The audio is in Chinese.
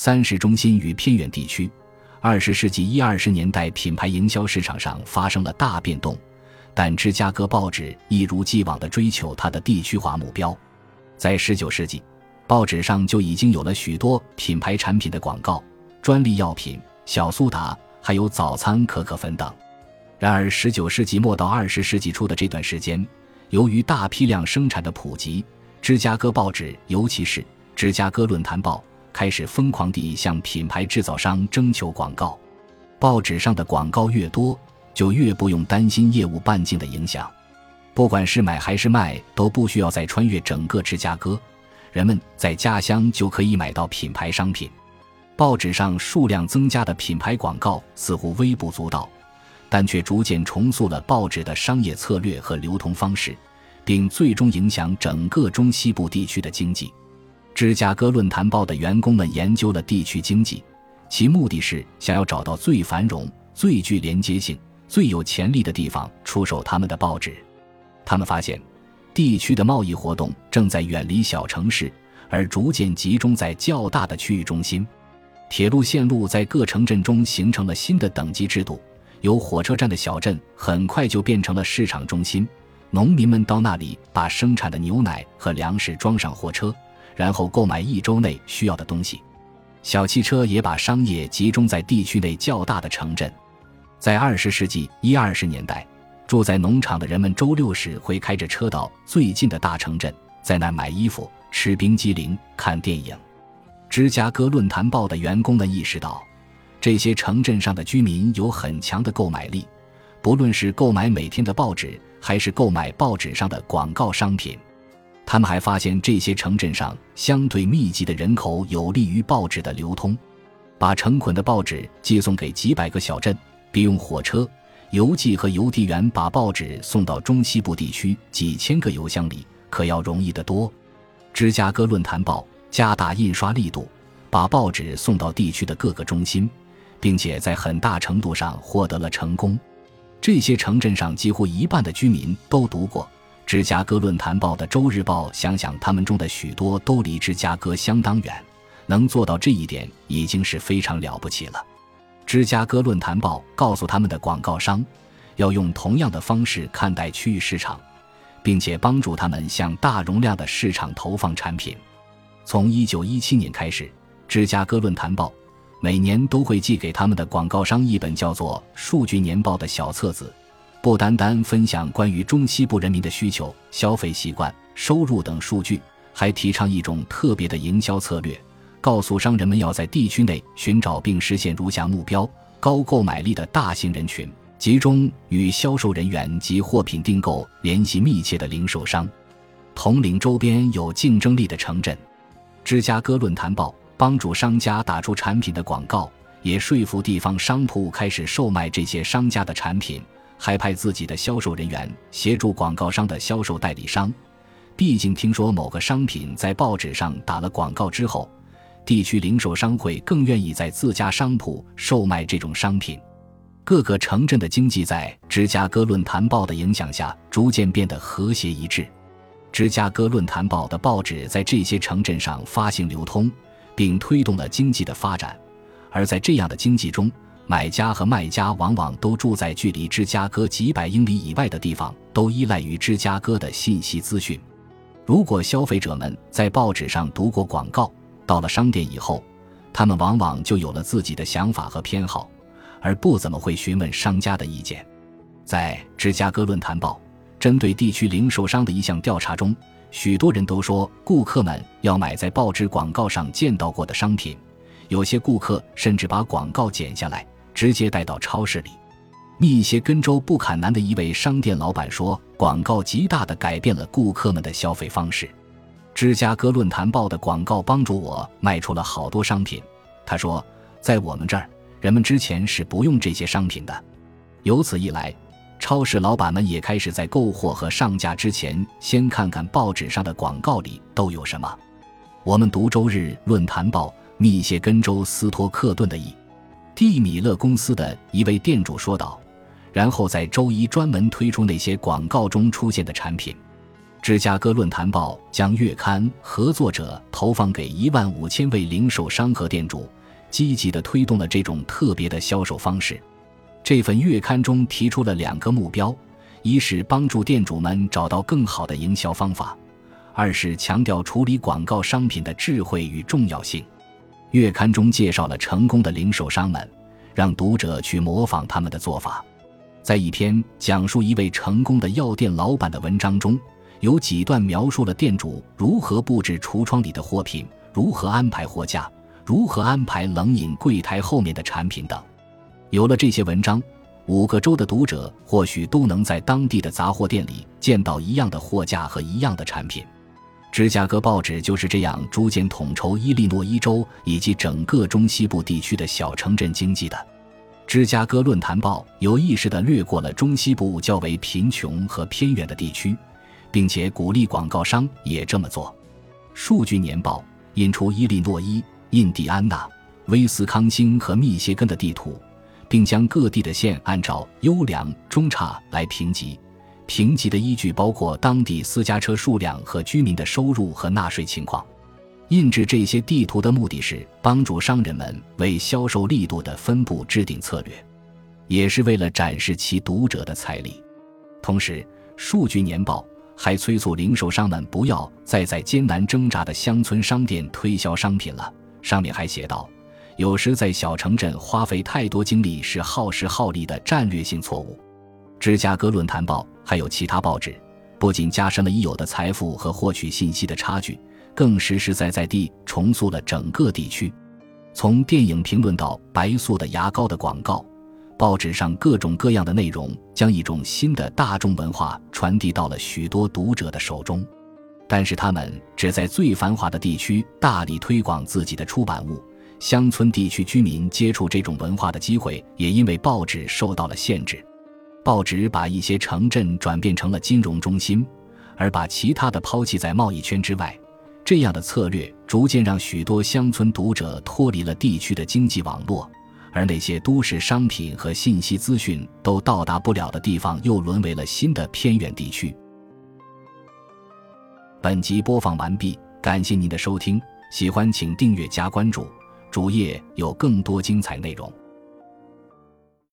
三市中心与偏远地区。二十世纪一二十年代，品牌营销市场上发生了大变动，但芝加哥报纸一如既往地追求它的地区化目标。在十九世纪，报纸上就已经有了许多品牌产品的广告，专利药品、小苏打，还有早餐可可粉等。然而，十九世纪末到二十世纪初的这段时间，由于大批量生产的普及，芝加哥报纸，尤其是《芝加哥论坛报》，开始疯狂地向品牌制造商征求广告。报纸上的广告越多，就越不用担心业务半径的影响。不管是买还是卖，都不需要再穿越整个芝加哥，人们在家乡就可以买到品牌商品。报纸上数量增加的品牌广告似乎微不足道，但却逐渐重塑了报纸的商业策略和流通方式，并最终影响整个中西部地区的经济。芝加哥论坛报的员工们研究了地区经济，其目的是想要找到最繁荣、最具连接性、最有潜力的地方出售他们的报纸。他们发现，地区的贸易活动正在远离小城市，而逐渐集中在较大的区域中心。铁路线路在各城镇中形成了新的等级制度，有火车站的小镇很快就变成了市场中心。农民们到那里把生产的牛奶和粮食装上货车，然后购买一周内需要的东西。小汽车也把商业集中在地区内较大的城镇。在二十世纪一二十年代。住在农场的人们周六时会开着车到最近的大城镇，在那买衣服、吃冰激凌、看电影。芝加哥论坛报的员工们意识到，这些城镇上的居民有很强的购买力，不论是购买每天的报纸，还是购买报纸上的广告商品。他们还发现，这些城镇上相对密集的人口有利于报纸的流通。把成捆的报纸寄送给几百个小镇，比用火车。邮寄和邮递员把报纸送到中西部地区几千个邮箱里，可要容易得多。芝加哥论坛报加大印刷力度，把报纸送到地区的各个中心，并且在很大程度上获得了成功。这些城镇上几乎一半的居民都读过芝加哥论坛报的周日报。想想他们中的许多都离芝加哥相当远，能做到这一点已经是非常了不起了。芝加哥论坛报告诉他们的广告商，要用同样的方式看待区域市场，并且帮助他们向大容量的市场投放产品。从1917年开始，芝加哥论坛报每年都会寄给他们的广告商一本叫做《数据年报》的小册子，不单单分享关于中西部人民的需求、消费习惯、收入等数据，还提倡一种特别的营销策略。告诉商人们要在地区内寻找并实现如下目标：高购买力的大型人群，集中与销售人员及货品订购联系密切的零售商，统领周边有竞争力的城镇。芝加哥论坛报帮助商家打出产品的广告，也说服地方商铺开始售卖这些商家的产品，还派自己的销售人员协助广告商的销售代理商。毕竟听说某个商品在报纸上打了广告之后。地区零售商会更愿意在自家商铺售卖这种商品。各个城镇的经济在芝加哥论坛报的影响下逐渐变得和谐一致。芝加哥论坛报的报纸在这些城镇上发行流通，并推动了经济的发展。而在这样的经济中，买家和卖家往往都住在距离芝加哥几百英里以外的地方，都依赖于芝加哥的信息资讯。如果消费者们在报纸上读过广告，到了商店以后，他们往往就有了自己的想法和偏好，而不怎么会询问商家的意见。在芝加哥论坛报针对地区零售商的一项调查中，许多人都说顾客们要买在报纸广告上见到过的商品。有些顾客甚至把广告剪下来，直接带到超市里。密歇根州布坎南的一位商店老板说：“广告极大地改变了顾客们的消费方式。”芝加哥论坛报的广告帮助我卖出了好多商品，他说，在我们这儿，人们之前是不用这些商品的。由此一来，超市老板们也开始在购货和上架之前，先看看报纸上的广告里都有什么。我们读周日论坛报，密歇根州斯托克顿的蒂米勒公司的一位店主说道，然后在周一专门推出那些广告中出现的产品。芝加哥论坛报将月刊合作者投放给一万五千位零售商和店主，积极地推动了这种特别的销售方式。这份月刊中提出了两个目标：一是帮助店主们找到更好的营销方法；二是强调处理广告商品的智慧与重要性。月刊中介绍了成功的零售商们，让读者去模仿他们的做法。在一篇讲述一位成功的药店老板的文章中。有几段描述了店主如何布置橱窗里的货品，如何安排货架，如何安排冷饮柜台后面的产品等。有了这些文章，五个州的读者或许都能在当地的杂货店里见到一样的货架和一样的产品。芝加哥报纸就是这样逐渐统筹伊利诺伊州以及整个中西部地区的小城镇经济的。芝加哥论坛报有意识地略过了中西部较为贫穷和偏远的地区。并且鼓励广告商也这么做。数据年报印出伊利诺伊、印第安纳、威斯康星和密歇根的地图，并将各地的县按照优良、中差来评级。评级的依据包括当地私家车数量和居民的收入和纳税情况。印制这些地图的目的是帮助商人们为销售力度的分布制定策略，也是为了展示其读者的财力。同时，数据年报。还催促零售商们不要再在艰难挣扎的乡村商店推销商品了。上面还写道：“有时在小城镇花费太多精力是耗时耗力的战略性错误。”芝加哥论坛报还有其他报纸，不仅加深了已有的财富和获取信息的差距，更实实在在地重塑了整个地区。从电影评论到白素的牙膏的广告。报纸上各种各样的内容，将一种新的大众文化传递到了许多读者的手中，但是他们只在最繁华的地区大力推广自己的出版物，乡村地区居民接触这种文化的机会也因为报纸受到了限制。报纸把一些城镇转变成了金融中心，而把其他的抛弃在贸易圈之外。这样的策略逐渐让许多乡村读者脱离了地区的经济网络。而那些都市商品和信息资讯都到达不了的地方，又沦为了新的偏远地区。本集播放完毕，感谢您的收听，喜欢请订阅加关注，主页有更多精彩内容。